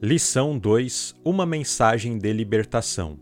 Lição 2 Uma mensagem de libertação.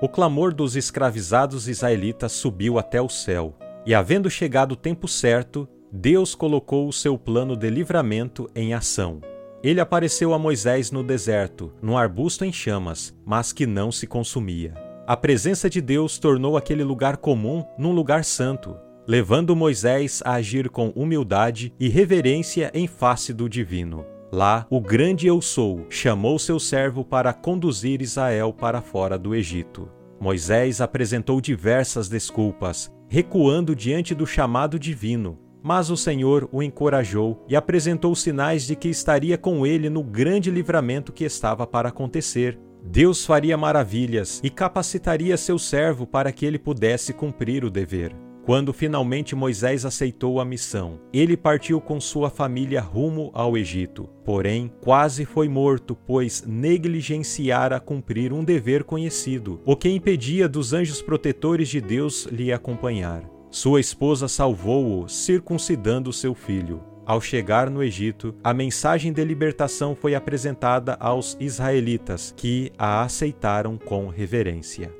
O clamor dos escravizados israelitas subiu até o céu, e havendo chegado o tempo certo, Deus colocou o seu plano de livramento em ação. Ele apareceu a Moisés no deserto, num arbusto em chamas, mas que não se consumia. A presença de Deus tornou aquele lugar comum num lugar santo, levando Moisés a agir com humildade e reverência em face do divino. Lá, o grande Eu Sou chamou seu servo para conduzir Israel para fora do Egito. Moisés apresentou diversas desculpas, recuando diante do chamado divino, mas o Senhor o encorajou e apresentou sinais de que estaria com ele no grande livramento que estava para acontecer. Deus faria maravilhas e capacitaria seu servo para que ele pudesse cumprir o dever. Quando finalmente Moisés aceitou a missão, ele partiu com sua família rumo ao Egito. Porém, quase foi morto, pois negligenciara cumprir um dever conhecido, o que impedia dos anjos protetores de Deus lhe acompanhar. Sua esposa salvou-o, circuncidando seu filho. Ao chegar no Egito, a mensagem de libertação foi apresentada aos israelitas, que a aceitaram com reverência.